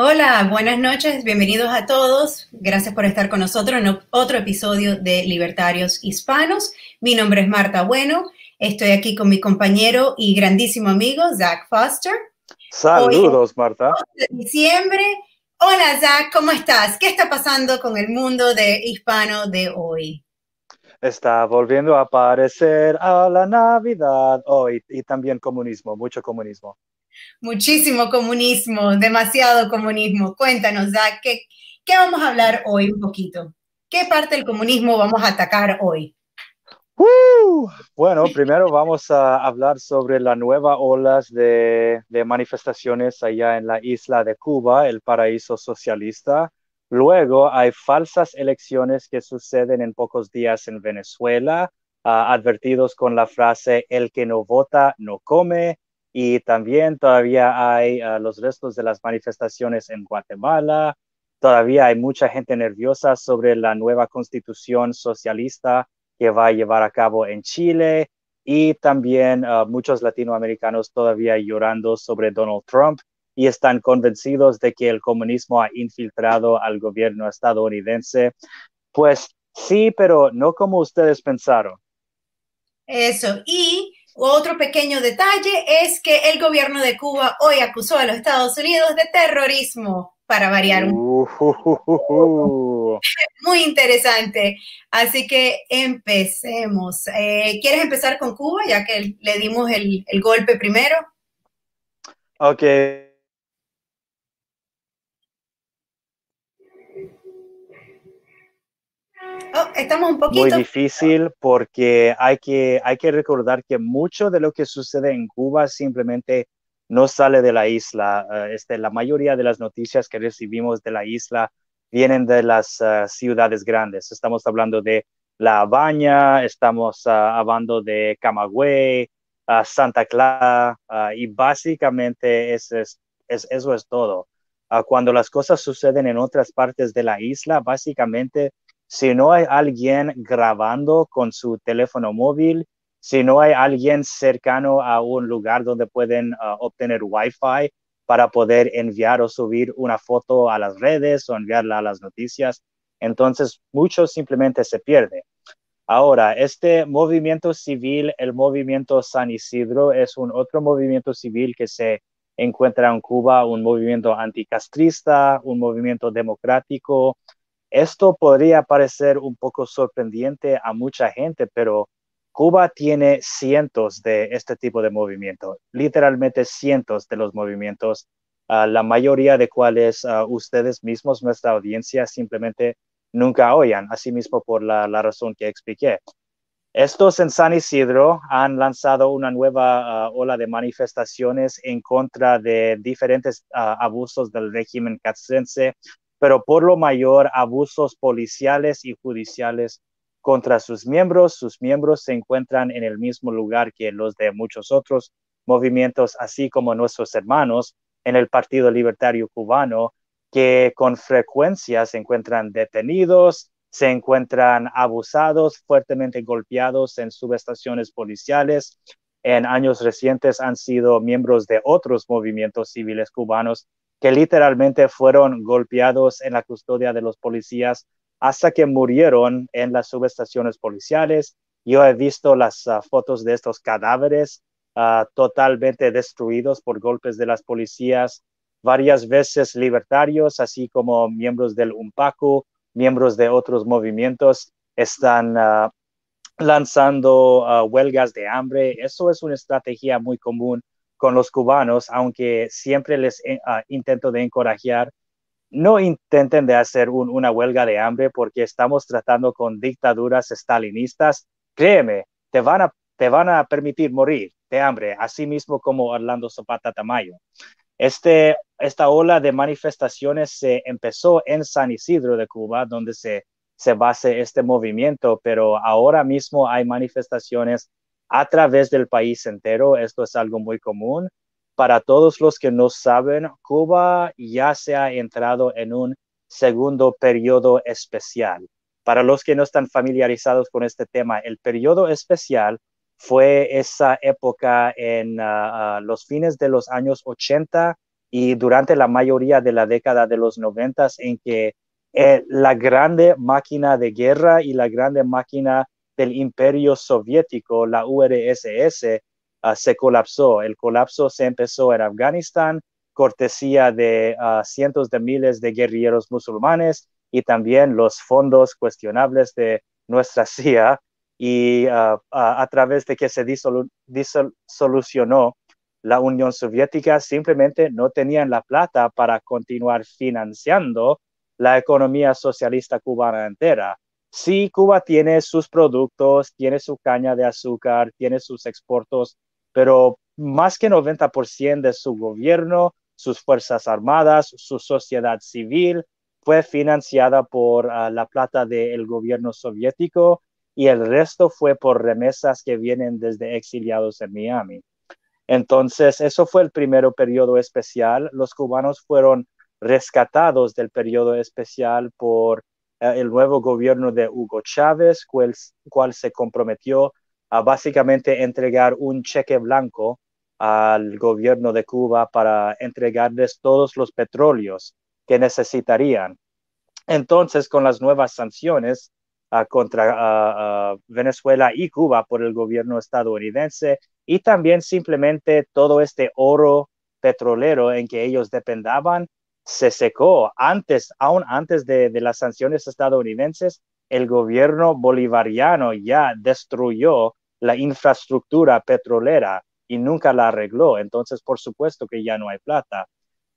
Hola, buenas noches, bienvenidos a todos. Gracias por estar con nosotros en otro episodio de Libertarios Hispanos. Mi nombre es Marta Bueno. Estoy aquí con mi compañero y grandísimo amigo Zach Foster. Saludos, Marta. diciembre. Hola, Zach, ¿cómo estás? ¿Qué está pasando con el mundo de hispano de hoy? Está volviendo a aparecer a la Navidad hoy y también comunismo, mucho comunismo. Muchísimo comunismo, demasiado comunismo. Cuéntanos, Zach, ¿qué, ¿qué vamos a hablar hoy un poquito? ¿Qué parte del comunismo vamos a atacar hoy? bueno, primero vamos a hablar sobre la nueva ola de, de, manifestaciones allá en la isla de Cuba, el paraíso socialista. Luego hay falsas elecciones que suceden en pocos días en Venezuela, ah, advertidos con la frase el que no vota no come. Y también todavía hay ah, los restos de las manifestaciones en Guatemala. Todavía hay mucha gente nerviosa sobre la nueva constitución socialista que va a llevar a cabo en Chile. Y también ah, muchos latinoamericanos todavía llorando sobre Donald Trump y están convencidos de que el comunismo ha infiltrado al gobierno estadounidense. Pues sí, pero no como ustedes pensaron. Eso. Y otro pequeño detalle es que el gobierno de Cuba hoy acusó a los Estados Unidos de terrorismo, para variar un Muy interesante. Así que empecemos. Eh, ¿Quieres empezar con Cuba, ya que le dimos el, el golpe primero? Ok. Oh, estamos un poquito. Muy difícil porque hay que, hay que recordar que mucho de lo que sucede en Cuba simplemente no sale de la isla. Eh, este, la mayoría de las noticias que recibimos de la isla vienen de las eh, ciudades grandes. Estamos hablando de La Habana, estamos uh, hablando de Camagüey, Santa Clara, y básicamente es, es, eso es todo. cuando las cosas suceden en otras partes de la isla, básicamente si no hay alguien grabando con su teléfono móvil, si no hay alguien cercano a un lugar donde pueden uh, obtener Wi-Fi para poder enviar o subir una foto a las redes o enviarla a las noticias, entonces mucho simplemente se pierde. Ahora, este movimiento civil, el movimiento San Isidro, es un otro movimiento civil que se encuentra en Cuba, un movimiento anticastrista, un movimiento democrático, esto podría parecer un poco sorprendente a mucha gente, pero Cuba tiene cientos de este tipo de movimientos, literalmente cientos de los movimientos, ah, la mayoría de cuales uh, ustedes mismos, nuestra audiencia, simplemente nunca oyan, así mismo por la, razón que expliqué. Estos en San Isidro han lanzado una nueva ah, ola de manifestaciones en contra de diferentes abusos del régimen castrense, pero por lo mayor abusos policiales y judiciales contra sus miembros. Sus miembros se encuentran en el mismo lugar que los de muchos otros movimientos, así como nuestros hermanos en el Partido Libertario Cubano, que con frecuencia se encuentran detenidos, se encuentran abusados, fuertemente golpeados en subestaciones policiales. En años recientes han sido miembros de otros movimientos civiles cubanos que literalmente fueron golpeados en la custodia de los policías hasta que murieron en las subestaciones policiales. Yo he visto las ah, fotos de estos cadáveres ah, totalmente destruidos por golpes de las policías, varias veces libertarios, así como miembros del UNPACU, miembros de otros movimientos, están ah, lanzando huelgas de hambre. Eso es una estrategia muy común con los cubanos, aunque siempre les eh, ah, intento de encorajar, no intenten de hacer una huelga de hambre porque estamos tratando con dictaduras estalinistas. Créeme, te van a, te van a permitir morir de hambre, así mismo como Orlando Zapata Tamayo. Este, esta ola de manifestaciones se empezó en San Isidro de Cuba, donde se, se base este movimiento, pero ahora mismo hay manifestaciones a través del país entero. Esto es algo muy común. Para todos los que no saben, Cuba ya se ha entrado en un segundo periodo especial. Para los que no están familiarizados con este tema, el periodo especial fue esa época en ah, ah, los fines de los años 80 y durante la mayoría de la década de los noventas en que eh, la grande máquina de guerra y la grande máquina del imperio soviético, la URSS, ah, se colapsó. El colapso se empezó en Afganistán, cortesía de ah, cientos de miles de guerrilleros musulmanes y también los fondos cuestionables de nuestra CIA y ah, a través de que se disolucionó la Unión Soviética, simplemente no tenían la plata para continuar financiando la economía socialista cubana entera. Sí, Cuba tiene sus productos, tiene su caña de azúcar, tiene sus exportos, pero más que 90% de su gobierno, sus fuerzas armadas, su sociedad civil, fue financiada por ah, la plata del gobierno soviético y el resto fue por remesas que vienen desde exiliados en Miami. Entonces, eso fue el primer periodo especial. Los cubanos fueron rescatados del periodo especial por el nuevo gobierno de Hugo Chávez, cual, cual se comprometió a básicamente entregar un cheque blanco al gobierno de Cuba para entregarles todos los petróleos que necesitarían. Entonces, con las nuevas sanciones ah, contra ah, ah, Venezuela y Cuba por el gobierno estadounidense y también simplemente todo este oro petrolero en que ellos dependaban se secó antes, aún antes de, las sanciones estadounidenses, el gobierno bolivariano ya destruyó la infraestructura petrolera y nunca la arregló. Entonces, por supuesto que ya no hay plata.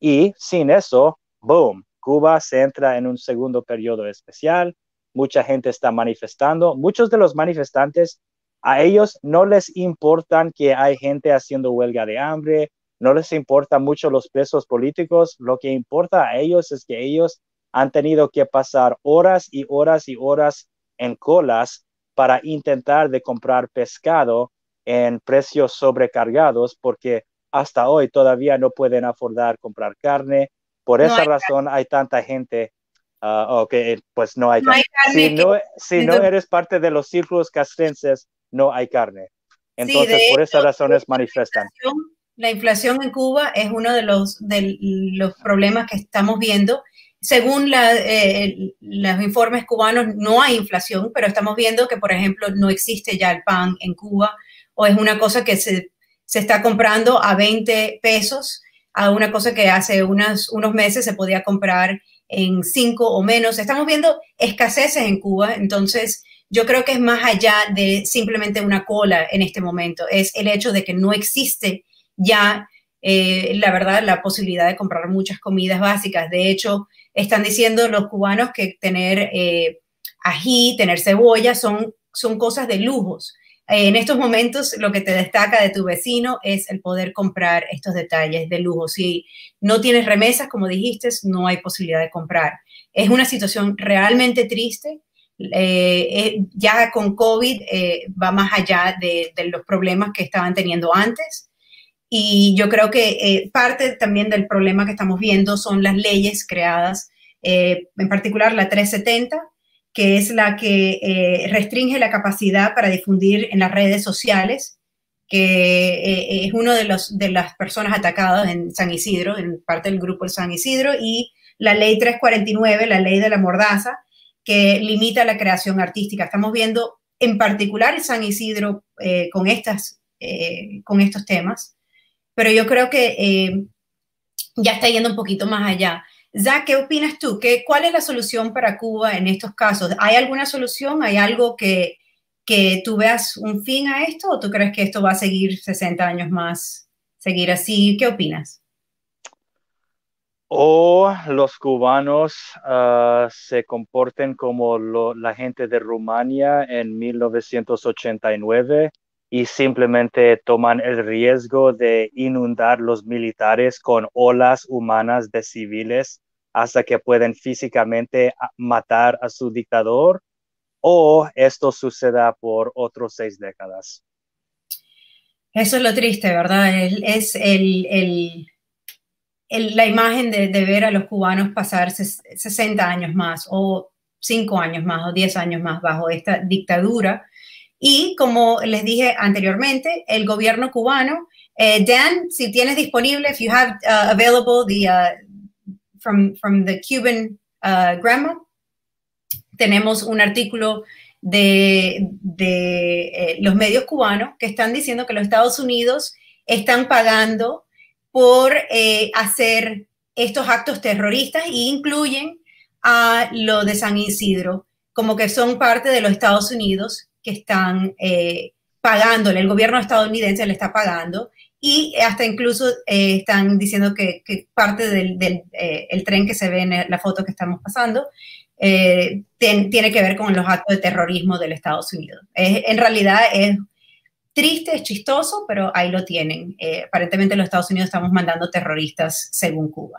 Y sin eso, boom, Cuba se entra en un segundo periodo especial. Mucha gente está manifestando. Muchos de los manifestantes, a ellos no les importan que hay gente haciendo huelga de hambre, no les importa mucho los presos políticos, lo que importa a ellos es que ellos han tenido que pasar horas y horas y horas en colas para intentar de comprar pescado en precios sobrecargados porque hasta hoy todavía no pueden afordar comprar carne. Por esa razón hay tanta gente. Uh, pues no hay carne. si, no, eres parte de los círculos castrenses, no hay carne. Entonces, por esa razón es manifiestan la inflación en Cuba es uno de los, de los problemas que estamos viendo. Según eh, los informes cubanos, no hay inflación, pero estamos viendo que, por ejemplo, no existe ya el pan en Cuba o es una cosa que se, está comprando a 20 pesos, a una cosa que hace unos meses se podía comprar en 5 o menos. Estamos viendo escaseces en Cuba, entonces yo creo que es más allá de simplemente una cola en este momento, es el hecho de que no existe ya, eh, la verdad, la posibilidad de comprar muchas comidas básicas. De hecho, están diciendo los cubanos que tener eh, ají, tener cebolla son, son cosas de lujos. Eh, en estos momentos lo que te destaca de tu vecino es el poder comprar estos detalles de lujo. Si no tienes remesas, como dijiste, no hay posibilidad de comprar. Es una situación realmente triste. ya con COVID va más allá de, los problemas que estaban teniendo antes. Y yo creo que eh, parte también del problema que estamos viendo son las leyes creadas, eh, en particular la 370, que es la que eh, restringe la capacidad para difundir en las redes sociales, que es uno de, los, de las personas atacadas en San Isidro, en parte del grupo de San Isidro, y la ley 349, la ley de la mordaza, que limita la creación artística. Estamos viendo en particular en San Isidro con, estas, con estos temas pero yo creo que eh, ya está yendo un poquito más allá. Zach, ¿qué opinas tú? ¿Qué, ¿Cuál es la solución para Cuba en estos casos? ¿Hay alguna solución? ¿Hay algo que, que tú veas un fin a esto o tú crees que esto va a seguir 60 años más, seguir así? ¿Qué opinas? O los cubanos ah, se comporten como la gente de Rumania en 1989 y simplemente toman el riesgo de inundar los militares con olas humanas de civiles hasta que pueden físicamente matar a su dictador o esto suceda por otros seis décadas. Eso es lo triste, ¿verdad? Es el, la imagen de, de, ver a los cubanos pasar 60 años más o 5 años más o 10 años más bajo esta dictadura y como les dije anteriormente, el gobierno cubano Dan, si tienes disponible, if you have uh, available the uh, from from the Cuban uh, grandma, tenemos un artículo de, de eh, los medios cubanos que están diciendo que los Estados Unidos están pagando por eh, hacer estos actos terroristas e incluyen a lo de San Isidro, como que son parte de los Estados Unidos que están eh, pagándole, el gobierno estadounidense le está pagando y hasta incluso eh, están diciendo que, parte del, eh, el tren que se ve en la foto que estamos pasando tiene que ver con los actos de terrorismo del Estados Unidos. en realidad es triste, es chistoso, pero ahí lo tienen. aparentemente los Estados Unidos estamos mandando terroristas según Cuba.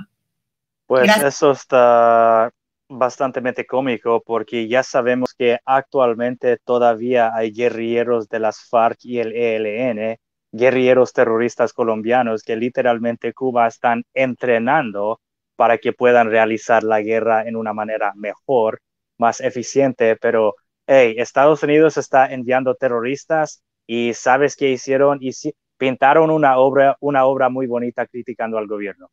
Pues eso está bastante cómico porque ya sabemos que actualmente todavía hay guerrilleros de las FARC y el ELN, guerrilleros terroristas colombianos que literalmente Cuba están entrenando para que puedan realizar la guerra en una manera mejor, más eficiente, pero hey, Estados Unidos está enviando terroristas y sabes qué hicieron y pintaron una obra, una obra muy bonita criticando al gobierno.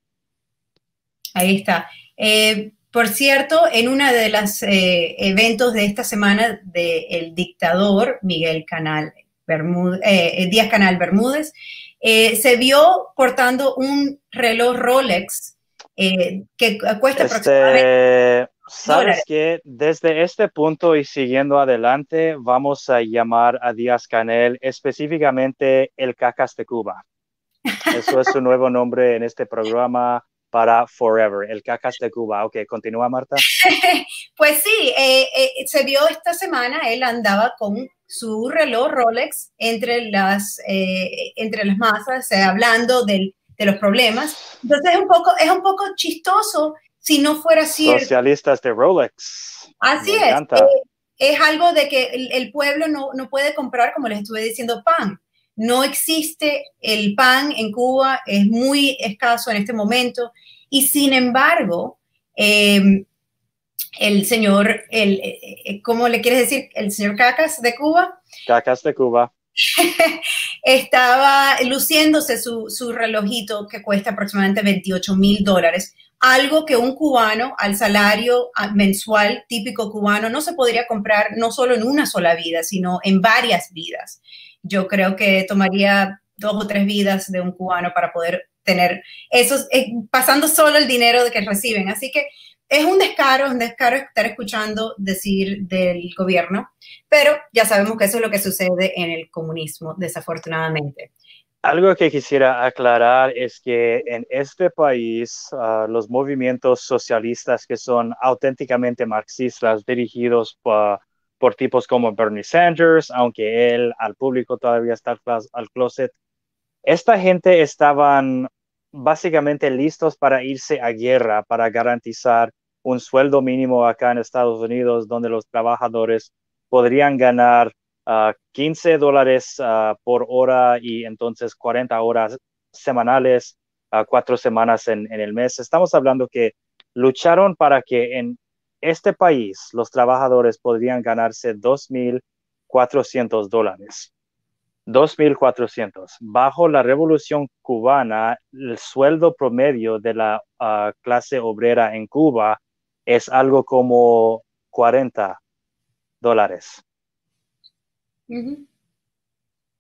Ahí está. Eh, por cierto, en uno de los eh, eventos de esta semana del dictador Miguel Canal Bermúdez, eh, Díaz Canal Bermúdez, eh, se vio portando un reloj Rolex que cuesta este, aproximadamente. Sabes que desde este punto y siguiendo adelante, vamos a llamar a Díaz Canel específicamente el Cacas de Cuba. Eso es su nuevo nombre en este programa para Forever, el cacas de Cuba. Ok, continúa Marta. pues sí, eh, eh, se vio esta semana, él andaba con su reloj Rolex entre las, eh, entre las masas, hablando de los problemas. Entonces es un, poco, es un poco chistoso si no fuera cierto. Socialistas de Rolex. Así es. es algo de que el, el pueblo no, no puede comprar, como les estuve diciendo, pan no existe el pan en Cuba, es muy escaso en este momento y sin embargo, em, el señor, el, eh, ¿cómo le quieres decir? El señor Cacas de Cuba. Cacas de Cuba. estaba luciéndose su, su, relojito que cuesta aproximadamente 28 mil dólares, algo que un cubano al salario mensual típico cubano no se podría comprar no solo en una sola vida, sino en varias vidas yo creo que tomaría dos o tres vidas de un cubano para poder tener esos, eh, pasando solo el dinero que reciben. Así que es un descaro, es un descaro estar escuchando decir del gobierno, pero ya sabemos que eso es lo que sucede en el comunismo, desafortunadamente. Algo que quisiera aclarar es que en este país ah, los movimientos socialistas que son auténticamente marxistas dirigidos por por tipos como Bernie Sanders, aunque él al público todavía está al closet. Esta gente estaban básicamente listos para irse a guerra, para garantizar un sueldo mínimo acá en Estados Unidos, donde los trabajadores podrían ganar 15 ah, dólares ah, por hora y entonces 40 horas semanales, a cuatro semanas en, en el mes. Estamos hablando que lucharon para que en este país los trabajadores podrían ganarse 2.400 dólares. 2.400. Bajo la revolución cubana, el sueldo promedio de la ah, clase obrera en Cuba es algo como 40 dólares.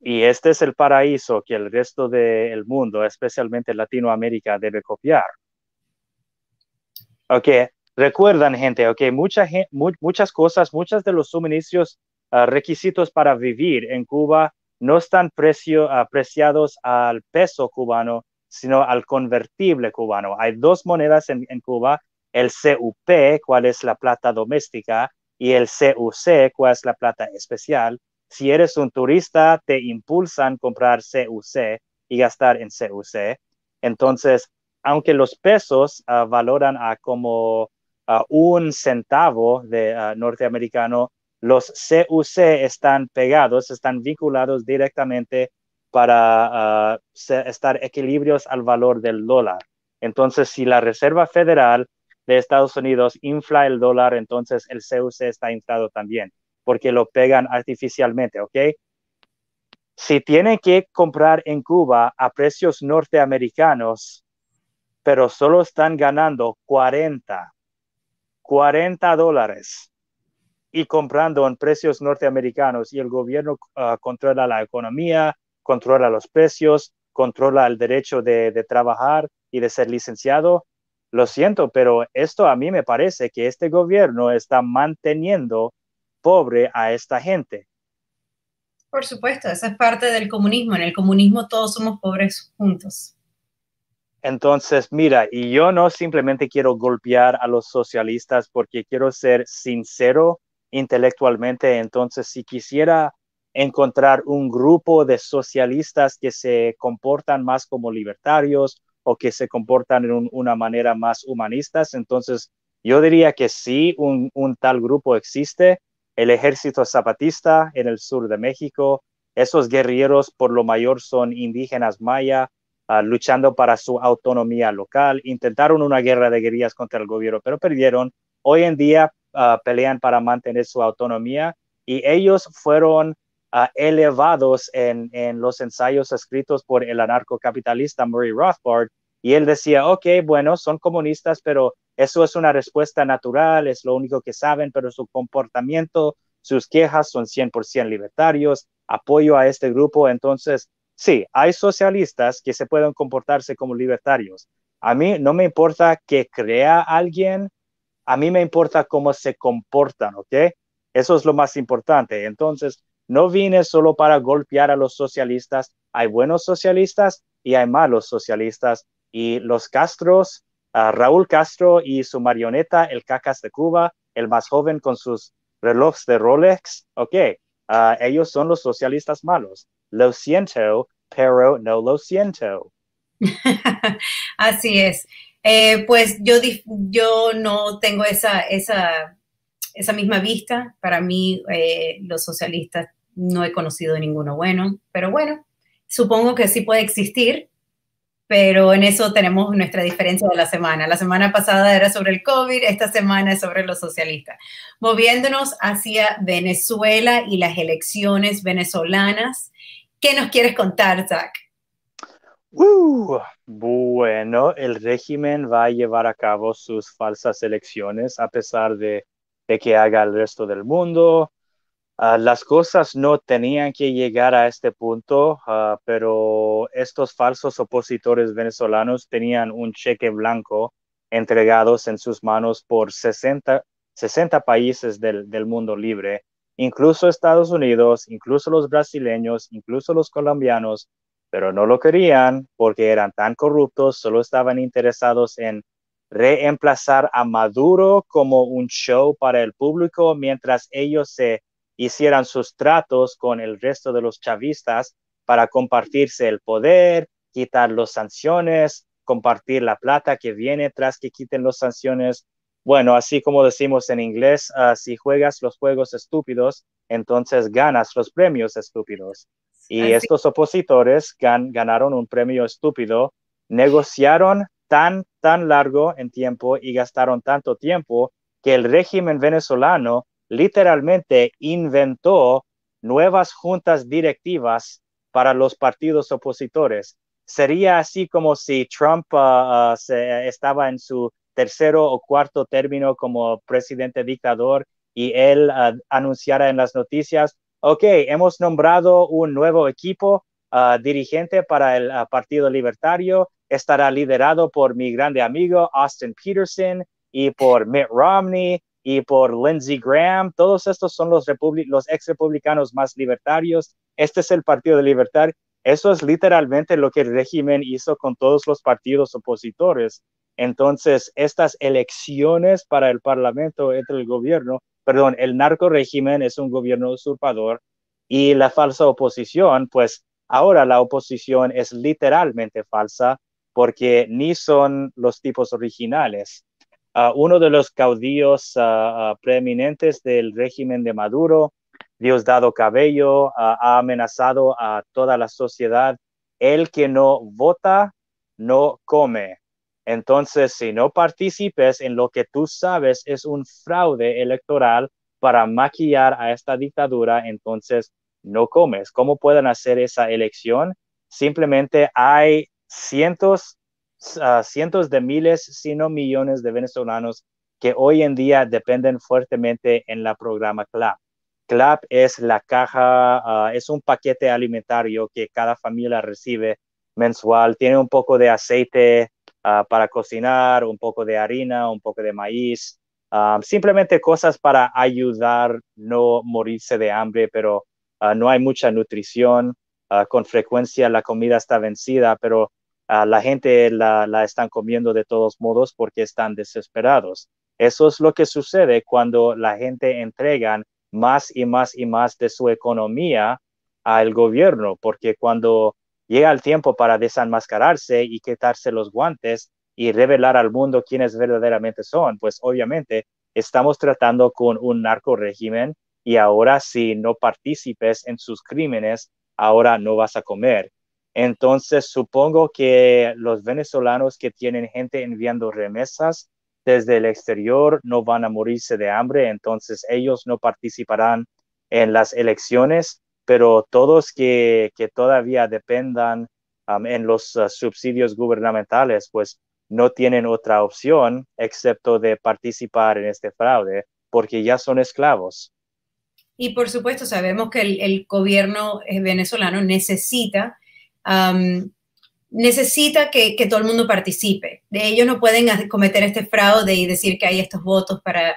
Y este es el paraíso que el resto del mundo, especialmente Latinoamérica, debe copiar. Ok, Recuerdan, gente, ok, mucha, muchas cosas, muchos de los suministros, ah, requisitos para vivir en Cuba no están precio, apreciados al peso cubano, sino al convertible cubano. Hay dos monedas en, Cuba, el CUP, cuál es la plata doméstica, y el CUC, cuál es la plata especial. Si eres un turista, te impulsan comprar CUC y gastar en CUC. Entonces, aunque los pesos uh, valoran a como un centavo de norteamericano, los CUC están pegados, están vinculados directamente para estar equilibrios al valor del dólar. Entonces, si la Reserva Federal de Estados Unidos infla el dólar, entonces el CUC está inflado también, porque lo pegan artificialmente, ¿ok? si tienen que comprar en Cuba a precios norteamericanos, pero solo están ganando 40, 40 dólares y comprando en precios norteamericanos y el gobierno ah, controla la economía, controla los precios, controla el derecho de, de trabajar y de ser licenciado, lo siento, pero esto a mí me parece que este gobierno está manteniendo pobre a esta gente. Por supuesto, esa es parte del comunismo. En el comunismo todos somos pobres juntos. Entonces, mira, y yo no simplemente quiero golpear a los socialistas porque quiero ser sincero intelectualmente. Entonces, si quisiera encontrar un grupo de socialistas que se comportan más como libertarios o que se comportan en una manera más humanistas, entonces yo diría que sí, un, un tal grupo existe, el ejército zapatista en el sur de México. Esos guerrilleros por lo mayor son indígenas maya, ah, luchando para su autonomía local. Intentaron una guerra de guerrillas contra el gobierno, pero perdieron. Hoy en día ah, pelean para mantener su autonomía y ellos fueron ah, elevados en, en, los ensayos escritos por el anarcocapitalista Murray Rothbard. Y él decía, ok, bueno, son comunistas, pero eso es una respuesta natural, es lo único que saben, pero su comportamiento, sus quejas son 100% libertarios, apoyo a este grupo. Entonces, sí, hay socialistas que se pueden comportarse como libertarios. A mí no me importa que crea alguien, a mí me importa cómo se comportan, ¿ok? Eso es lo más importante. Entonces, no vine solo para golpear a los socialistas. Hay buenos socialistas y hay malos socialistas. Y los Castros Raúl Castro y su marioneta, el Cacas de Cuba, el más joven con sus relojes de Rolex. Ok, ellos son los socialistas malos. Lo siento, pero no lo siento. Así es. Eh, pues yo, yo no tengo esa, esa, esa misma vista. Para mí, eh, los socialistas no he conocido ninguno bueno, pero bueno, supongo que sí puede existir pero en eso tenemos nuestra diferencia de la semana. La semana pasada era sobre el COVID, esta semana es sobre los socialistas. Moviéndonos hacia Venezuela y las elecciones venezolanas, ¿qué nos quieres contar, Zach? Uh, bueno, el régimen va a llevar a cabo sus falsas elecciones a pesar de, que haga el resto del mundo. Ah, las cosas no tenían que llegar a este punto, ah, pero estos falsos opositores venezolanos tenían un cheque blanco entregados en sus manos por 60, 60 países del, del mundo libre, incluso Estados Unidos, incluso los brasileños, incluso los colombianos, pero no lo querían porque eran tan corruptos, solo estaban interesados en reemplazar a Maduro como un show para el público mientras ellos se hicieran sus tratos con el resto de los chavistas para compartirse el poder, quitar las sanciones, compartir la plata que viene tras que quiten las sanciones. Bueno, así como decimos en inglés, ah, si juegas los juegos estúpidos, entonces ganas los premios estúpidos. Y estos opositores ganaron un premio estúpido, negociaron tan, tan largo en tiempo y gastaron tanto tiempo que el régimen venezolano literalmente inventó nuevas juntas directivas para los partidos opositores. Sería así como si Trump ah, ah, estaba en su tercero o cuarto término como presidente dictador y él ah, anunciara en las noticias, ok, hemos nombrado un nuevo equipo dirigente para el Partido Libertario, estará liderado por mi grande amigo Austin Peterson y por Mitt Romney y por Lindsey Graham. Todos estos son los, los ex republicanos más libertarios. Este es el Partido de Libertad. Eso es literalmente lo que el régimen hizo con todos los partidos opositores. Entonces, estas elecciones para el Parlamento entre el gobierno, perdón, el narco régimen es un gobierno usurpador y la falsa oposición, pues ahora la oposición es literalmente falsa porque ni son los tipos originales uno de los caudillos preeminentes del régimen de Maduro, Diosdado Cabello, ha amenazado a toda la sociedad, el que no vota, no come. Entonces, si no participes en lo que tú sabes es un fraude electoral para maquillar a esta dictadura, entonces no comes. ¿Cómo pueden hacer esa elección? Simplemente hay cientos, ah, cientos de miles, si no millones de venezolanos que hoy en día dependen fuertemente en la programa CLAP. CLAP es la caja, ah, es un paquete alimentario que cada familia recibe mensual. Tiene un poco de aceite ah, para cocinar, un poco de harina, un poco de maíz, simplemente cosas para ayudar no morirse de hambre, pero no hay mucha nutrición. con frecuencia la comida está vencida, pero la gente la, la están comiendo de todos modos porque están desesperados. Eso es lo que sucede cuando la gente entrega más y más y más de su economía al gobierno, porque cuando llega el tiempo para desenmascararse y quitarse los guantes y revelar al mundo quiénes verdaderamente son, pues obviamente estamos tratando con un narco régimen y ahora si no participes en sus crímenes, ahora no vas a comer. Entonces, supongo que los venezolanos que tienen gente enviando remesas desde el exterior no van a morirse de hambre, entonces ellos no participarán en las elecciones, pero todos que, todavía dependan um, en los uh, subsidios gubernamentales, pues no tienen otra opción excepto de participar en este fraude, porque ya son esclavos. Y por supuesto, sabemos que el, gobierno eh, venezolano necesita, necesita que, todo el mundo participe. De ellos no pueden cometer este fraude y decir que hay estos votos para,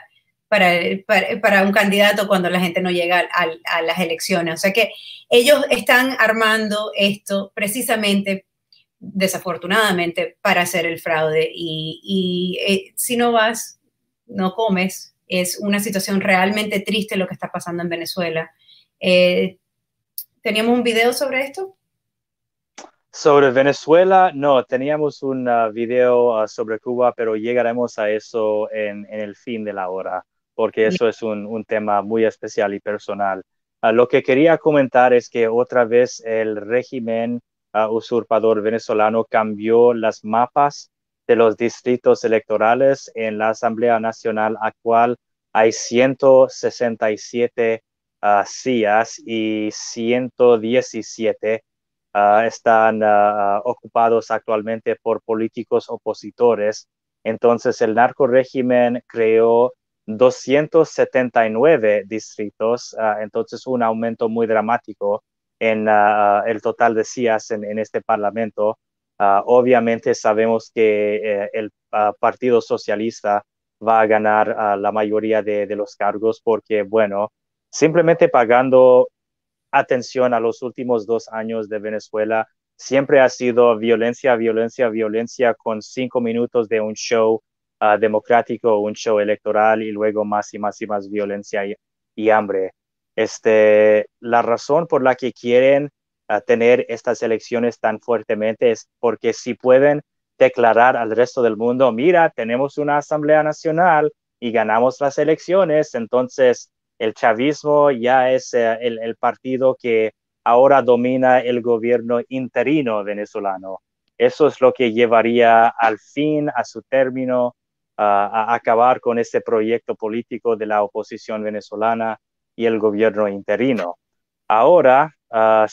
para, para, un candidato cuando la gente no llega a, las elecciones. O sea que ellos están armando esto precisamente, desafortunadamente, para hacer el fraude. Y, eh, si no vas, no comes, es una situación realmente triste lo que está pasando en Venezuela. Eh, ¿Teníamos un video sobre esto? Sobre Venezuela, no, teníamos un uh, video uh, sobre Cuba, pero llegaremos a eso en, el fin de la hora, porque eso es un, tema muy especial y personal. Uh, lo que quería comentar es que otra vez el régimen usurpador venezolano cambió las mapas de los distritos electorales en la Asamblea Nacional actual hay 167 uh, sillas y 117 ah, están ah, ocupados actualmente por políticos opositores. Entonces el narco régimen creó 279 distritos, entonces un aumento muy dramático en el total de sillas en este parlamento. Ah, obviamente sabemos que eh, el ah, Partido Socialista va a ganar ah, la mayoría de, los cargos porque, bueno, simplemente pagando atención a los últimos dos años de Venezuela, siempre ha sido violencia, violencia, violencia con cinco minutos de un show democrático, un show electoral y luego más y más y más violencia y, y hambre. Este, la razón por la que quieren tener estas elecciones tan fuertemente es porque si pueden declarar al resto del mundo, mira, tenemos una Asamblea Nacional y ganamos las elecciones, entonces el chavismo ya es eh, el, partido que ahora domina el gobierno interino venezolano. Eso es lo que llevaría al fin, a su término, a acabar con este proyecto político de la oposición venezolana y el gobierno interino. Ahora, uh,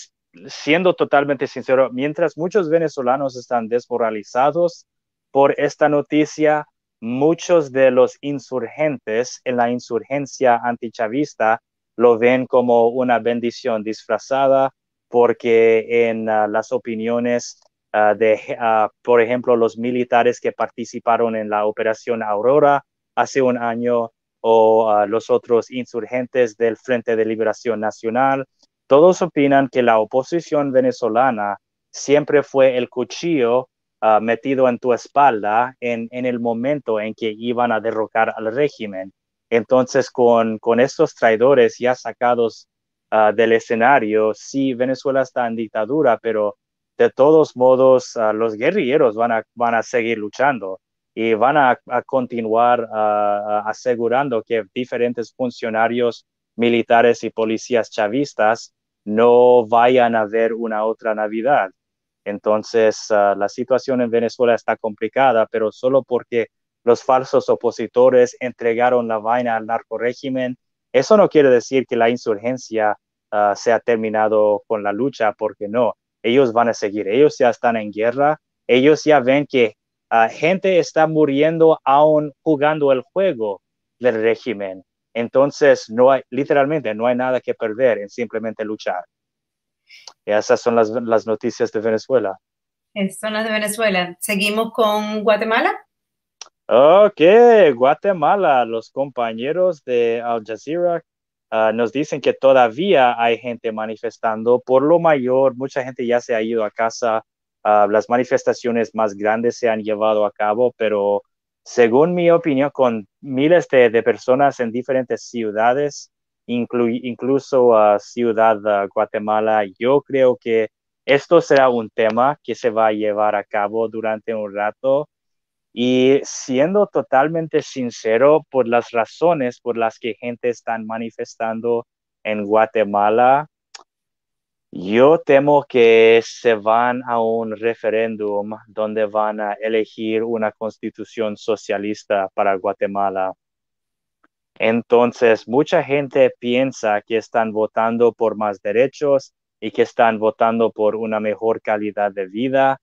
siendo totalmente sincero, mientras muchos venezolanos están desmoralizados por esta noticia, muchos de los insurgentes en la insurgencia antichavista lo ven como una bendición disfrazada porque en ah, las opiniones ah, de, ah, por ejemplo, los militares que participaron en la operación Aurora hace un año o los otros insurgentes del Frente de Liberación Nacional todos opinan que la oposición venezolana siempre fue el cuchillo ah, metido en tu espalda en, el momento en que iban a derrocar al régimen. Entonces, con, con estos traidores ya sacados ah, del escenario, sí, Venezuela está en dictadura, pero de todos modos, ah, los guerrilleros van a, van a seguir luchando y van a, a continuar asegurando que diferentes funcionarios militares y policías chavistas no vayan a ver una otra Navidad. Entonces, ah, la situación en Venezuela está complicada, pero solo porque los falsos opositores entregaron la vaina al narco régimen, eso no quiere decir que la insurgencia ah, se ha terminado con la lucha, porque no, ellos van a seguir, ellos ya están en guerra, ellos ya ven que uh, gente está muriendo aún jugando el juego del régimen. Entonces, no hay, literalmente, no hay nada que perder en simplemente luchar. Y esas son las, las noticias de Venezuela. Son las de Venezuela. ¿Seguimos con Guatemala? Ok, Guatemala, los compañeros de Al Jazeera uh, nos dicen que todavía hay gente manifestando. Por lo mayor, mucha gente ya se ha ido a casa. Uh, las manifestaciones más grandes se han llevado a cabo, pero según mi opinión, con miles de, de personas en diferentes ciudades, inclu incluso a uh, Ciudad Guatemala, yo creo que esto será un tema que se va a llevar a cabo durante un rato y siendo totalmente sincero por las razones por las que gente está manifestando en Guatemala, yo temo que se van a un referéndum donde van a elegir una constitución socialista para Guatemala. Entonces, mucha gente piensa que están votando por más derechos y que están votando por una mejor calidad de vida,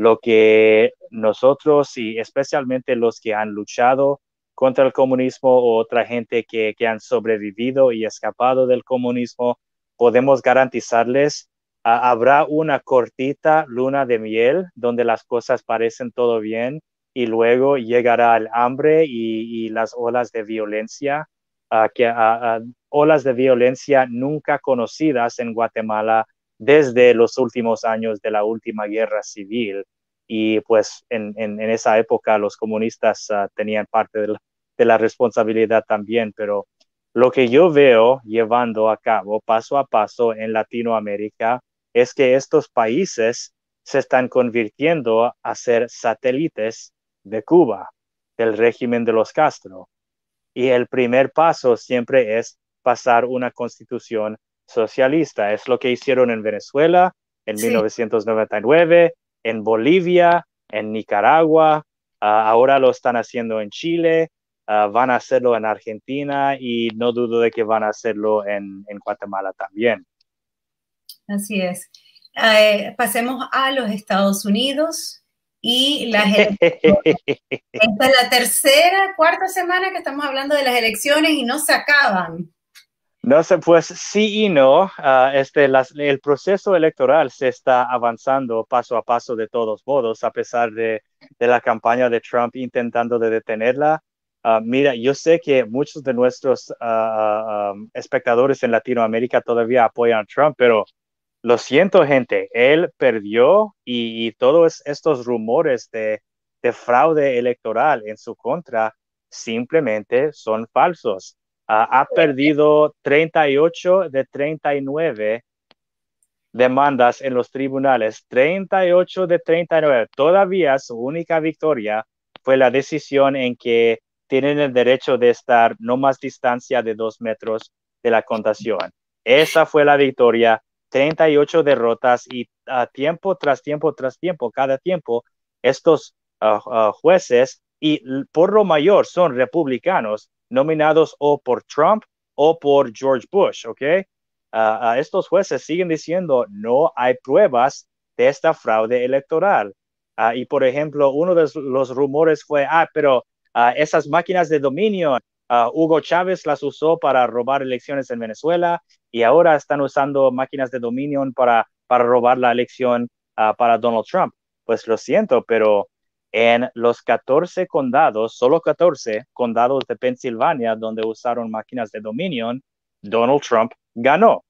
lo que nosotros y especialmente los que han luchado contra el comunismo o otra gente que, que han sobrevivido y escapado del comunismo, podemos garantizarles ah, habrá una cortita luna de miel donde las cosas parecen todo bien y luego llegará el hambre y, las olas de violencia, uh, que, uh, olas de violencia nunca conocidas en Guatemala desde los últimos años de la última guerra civil. Y pues en, en, esa época los comunistas uh, tenían parte de la, responsabilidad también, pero lo que yo veo llevando a cabo paso a paso en Latinoamérica es que estos países se están convirtiendo a ser satélites de Cuba, del régimen de los Castro. Y el primer paso siempre es pasar una constitución socialista. Es lo que hicieron en Venezuela en 1999, en Bolivia, en Nicaragua, ah, ahora lo están haciendo en Chile, ah, van a hacerlo en Argentina y no dudo de que van a hacerlo en, Guatemala también. Así es. Eh, pasemos a los Estados Unidos y las Esta es la tercera, cuarta semana que estamos hablando de las elecciones y no se acaban. No sé, pues sí y no. Ah, este, el proceso electoral se está avanzando paso a paso de todos modos, a pesar de, la campaña de Trump intentando de detenerla. Ah, mira, yo sé que muchos de nuestros ah, espectadores en Latinoamérica todavía apoyan a Trump, pero lo siento, gente, él perdió y, todos estos rumores de, de fraude electoral en su contra simplemente son falsos ha perdido 38 de 39 demandas en los tribunales, 38 de 39. Todavía su única victoria fue la decisión en que tienen el derecho de estar no más distancia de dos metros de la contación. Esa fue la victoria, 38 derrotas y a tiempo tras tiempo tras tiempo, cada tiempo, estos ah, ah, jueces y por lo mayor son republicanos, nominados o por Trump o por George Bush, ¿ok? Uh, estos jueces siguen diciendo no hay pruebas de esta fraude electoral. Uh, y por ejemplo, uno de los rumores fue, ah, pero esas máquinas de dominio, Hugo Chávez las usó para robar elecciones en Venezuela y ahora están usando máquinas de dominio para, para robar la elección para Donald Trump. Pues lo siento, pero en los 14 condados, solo 14 condados de Pensilvania donde usaron máquinas de Dominion, Donald Trump ganó.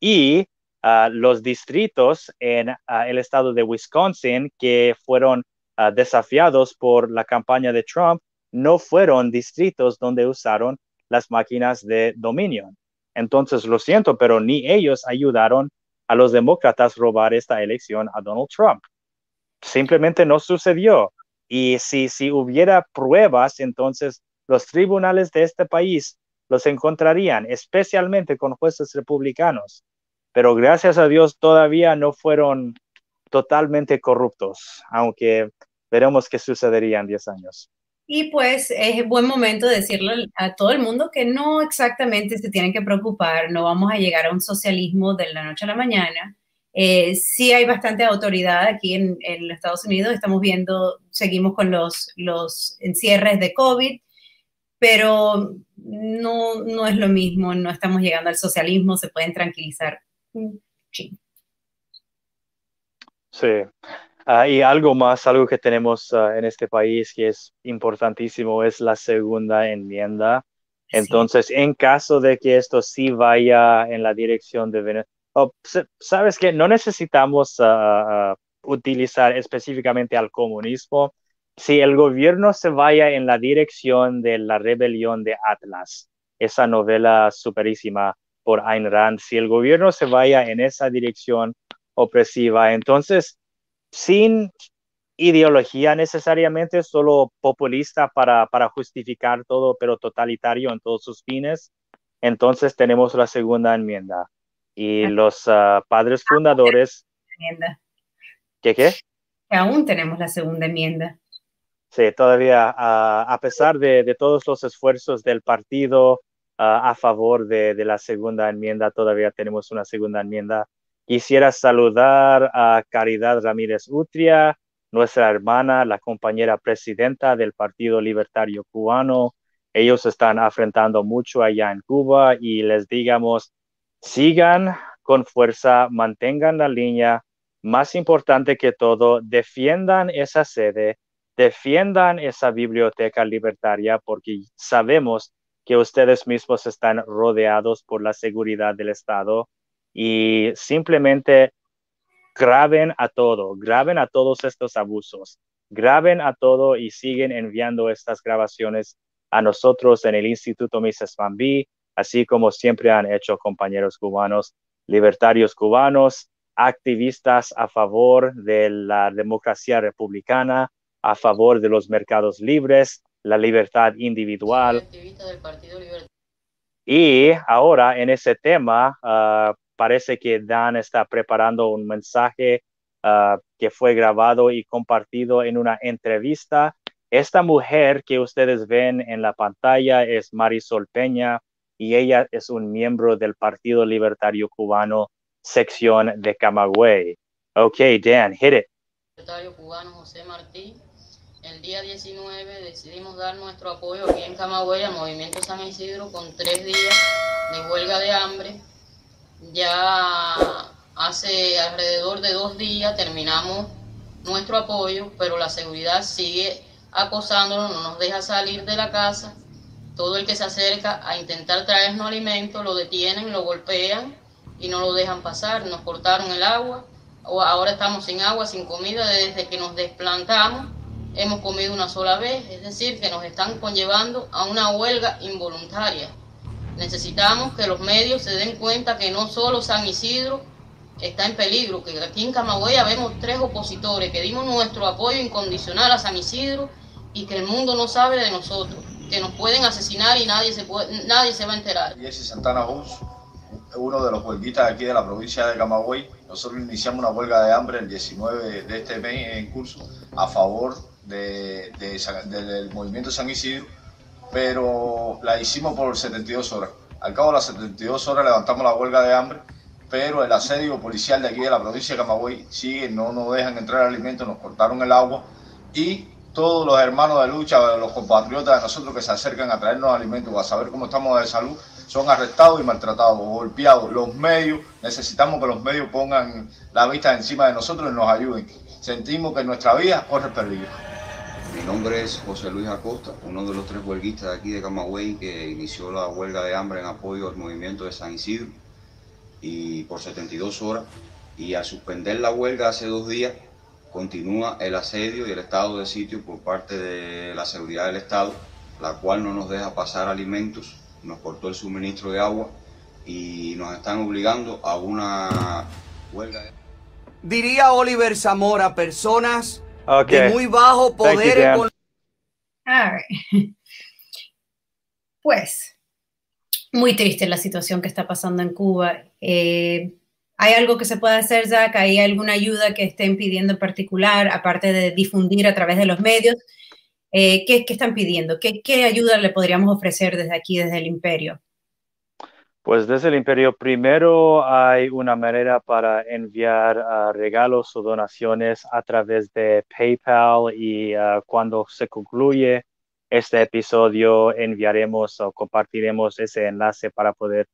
Y ah, los distritos en ah, el estado de Wisconsin que fueron ah, desafiados por la campaña de Trump no fueron distritos donde usaron las máquinas de Dominion. Entonces, lo siento, pero ni ellos ayudaron a los demócratas robar esta elección a Donald Trump simplemente no sucedió. Y si, si hubiera pruebas, entonces los tribunales de este país los encontrarían, especialmente con jueces republicanos. Pero gracias a Dios todavía no fueron totalmente corruptos, aunque veremos qué sucedería en 10 años. Y pues es buen momento de decirle a todo el mundo que no exactamente se tienen que preocupar, no vamos a llegar a un socialismo de la noche a la mañana. Eh, sí hay bastante autoridad aquí en, en, los Estados Unidos, estamos viendo, seguimos con los, los encierres de COVID, pero no, no es lo mismo, no estamos llegando al socialismo, se pueden tranquilizar Sí. Ah, y algo más, algo que tenemos ah, en este país que es importantísimo es la segunda enmienda. Entonces, en caso de que esto sí vaya en la dirección de Venezuela, oh, sabes que no necesitamos ah, utilizar específicamente al comunismo. Si el gobierno se vaya en la dirección de la rebelión de Atlas, esa novela superísima por Ayn Rand, si el gobierno se vaya en esa dirección opresiva, entonces sin ideología necesariamente, solo populista para, para justificar todo, pero totalitario en todos sus fines. Entonces tenemos la segunda enmienda y los uh, padres fundadores. ¿Qué qué? Que aún tenemos la segunda enmienda. Sí, todavía, uh, a pesar de, de, todos los esfuerzos del partido uh, a favor de, de, la segunda enmienda, todavía tenemos una segunda enmienda Quisiera saludar a Caridad Ramírez Utria, nuestra hermana, la compañera presidenta del Partido Libertario Cubano. Ellos están afrontando mucho allá en Cuba y les digamos, sigan con fuerza, mantengan la línea. Más importante que todo, defiendan esa sede, defiendan esa biblioteca libertaria porque sabemos que ustedes mismos están rodeados por la seguridad del Estado y simplemente graben a todo, graben a todos estos abusos, graben a todo y siguen enviando estas grabaciones a nosotros en el Instituto Mises Bambi, así como siempre han hecho compañeros cubanos, libertarios cubanos, activistas a favor de la democracia republicana, a favor de los mercados libres, la libertad individual. Y ahora en ese tema, uh, parece que Dan está preparando un mensaje uh, que fue grabado y compartido en una entrevista. Esta mujer que ustedes ven en la pantalla es Marisol Peña y ella es un miembro del Partido Libertario Cubano, sección de Camagüey. Ok, Dan, hit it. Libertario Cubano José Martí. El día 19 decidimos dar nuestro apoyo aquí en Camagüey al Movimiento San Isidro con tres días de huelga de hambre ya hace alrededor de dos días terminamos nuestro apoyo, pero la seguridad sigue acosándonos, no nos deja salir de la casa. Todo el que se acerca a intentar traernos alimentos lo detienen, lo golpean y no lo dejan pasar. Nos cortaron el agua, ahora estamos sin agua, sin comida desde que nos desplantamos. Hemos comido una sola vez, es decir, que nos están conllevando a una huelga involuntaria. Necesitamos que los medios se den cuenta que no solo San Isidro está en peligro, que aquí en Camagüey vemos tres opositores que dimos nuestro apoyo incondicional a San Isidro y que el mundo no sabe de nosotros, que nos pueden asesinar y nadie se, puede, nadie se va a enterar. Jesse Santana House, uno de los huelguistas aquí de la provincia de Camagüey, nosotros iniciamos una huelga de hambre el 19 de este mes en curso a favor de, del movimiento San Isidro pero la hicimos por 72 horas. Al cabo de las 72 horas levantamos la huelga de hambre, pero el asedio policial de aquí de la provincia de Camagüey sigue, no nos dejan entrar alimentos, nos cortaron el agua y todos los hermanos de lucha, los compatriotas de nosotros que se acercan a traernos alimentos a saber cómo estamos de salud, son arrestados y maltratados, golpeados. Los medios, necesitamos que los medios pongan la vista encima de nosotros y nos ayuden. Sentimos que nuestra vida corre peligro. Mi nombre es José Luis Acosta, uno de los tres huelguistas de aquí de Camagüey que inició la huelga de hambre en apoyo al movimiento de San Isidro y por 72 horas. Y al suspender la huelga hace dos días, continúa el asedio y el estado de sitio por parte de la seguridad del Estado, la cual no nos deja pasar alimentos, nos cortó el suministro de agua y nos están obligando a una huelga. Diría Oliver Zamora, personas de muy bajo poder. Pues, muy triste la situación que está pasando en Cuba. Eh, ¿Hay algo que se pueda hacer, Zach? ¿Hay alguna ayuda que estén pidiendo en particular, aparte de difundir a través de los medios? ¿qué, ¿qué, están pidiendo? ¿Qué, ¿Qué ayuda le podríamos ofrecer desde aquí, desde el imperio? Pues desde el imperio primero hay una manera para enviar ah, regalos o donaciones a través de PayPal y ah, cuando se concluye este episodio enviaremos o compartiremos ese enlace para poder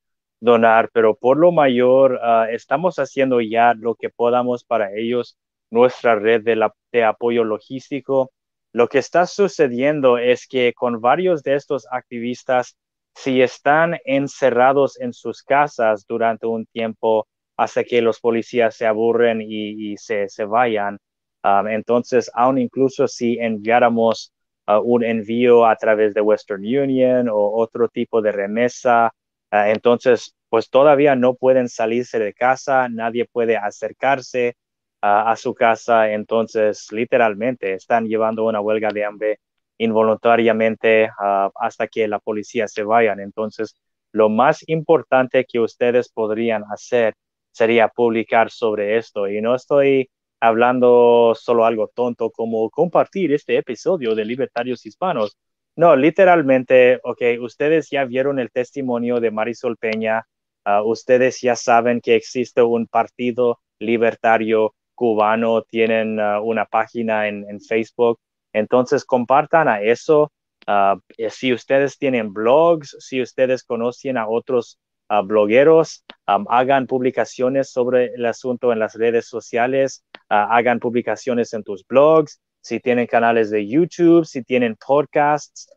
donar, pero por lo mayor ah, estamos haciendo ya lo que podamos para ellos, nuestra red de, apoyo logístico. Lo que está sucediendo es que con varios de estos activistas si están encerrados en sus casas durante un tiempo hasta que los policías se aburren y, se, vayan. Um, entonces, aún incluso si enviáramos uh, un envío a través de Western Union o otro tipo de remesa, entonces, pues todavía no pueden salirse de casa, nadie puede acercarse a su casa, entonces literalmente están llevando una huelga de hambre involuntariamente ah, hasta que la policía se vayan. Entonces, lo más importante que ustedes podrían hacer sería publicar sobre esto. Y no estoy hablando solo algo tonto como compartir este episodio de Libertarios Hispanos. No, literalmente, ok, ustedes ya vieron el testimonio de Marisol Peña, ah, ustedes ya saben que existe un partido libertario cubano, tienen ah, una página en, en Facebook, entonces, compartan a eso. Ah, eh, si ustedes tienen blogs, si ustedes conocen a otros blogueros, hagan publicaciones sobre el asunto en las redes sociales, hagan publicaciones en tus blogs, si tienen canales de YouTube, si tienen podcasts,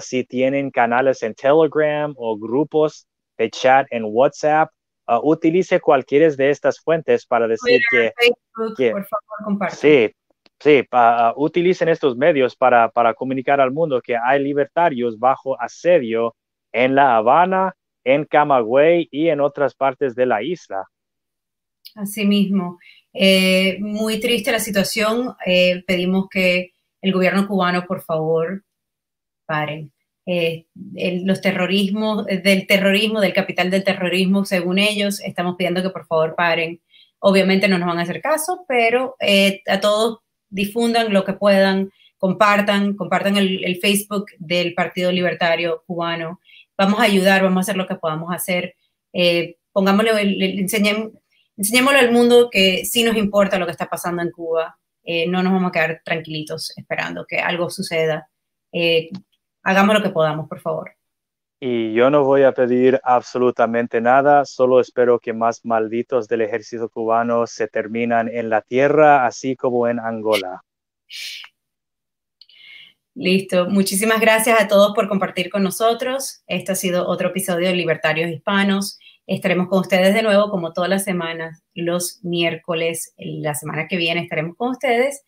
si tienen canales en Telegram o grupos de chat en WhatsApp, utilice cualquiera de estas fuentes para decir que, por favor, Sí, Sí, utilicen estos medios para, para comunicar al mundo que hay libertarios bajo asedio en La Habana, en Camagüey y en otras partes de la isla. Asimismo, eh, muy triste la situación. Eh, pedimos que el gobierno cubano, por favor, paren. Eh, los terrorismos, del terrorismo, del capital del terrorismo, según ellos, estamos pidiendo que por favor paren. Obviamente no nos van a hacer caso, pero a todos difundan lo que puedan, compartan, compartan el, Facebook del Partido Libertario Cubano. Vamos a ayudar, vamos a hacer lo que podamos hacer. Eh, pongámosle, enseñémosle al mundo que sí nos importa lo que está pasando en Cuba. Eh, no nos vamos a quedar tranquilitos esperando que algo suceda. Eh, hagamos lo que podamos, por favor. Y yo no voy a pedir absolutamente nada, solo espero que más malditos del ejército cubano se terminan en la tierra, así como en Angola. Listo. Muchísimas gracias a todos por compartir con nosotros. Este ha sido otro episodio de Libertarios Hispanos. Estaremos con ustedes de nuevo como todas las semanas, los miércoles. La semana que viene estaremos con ustedes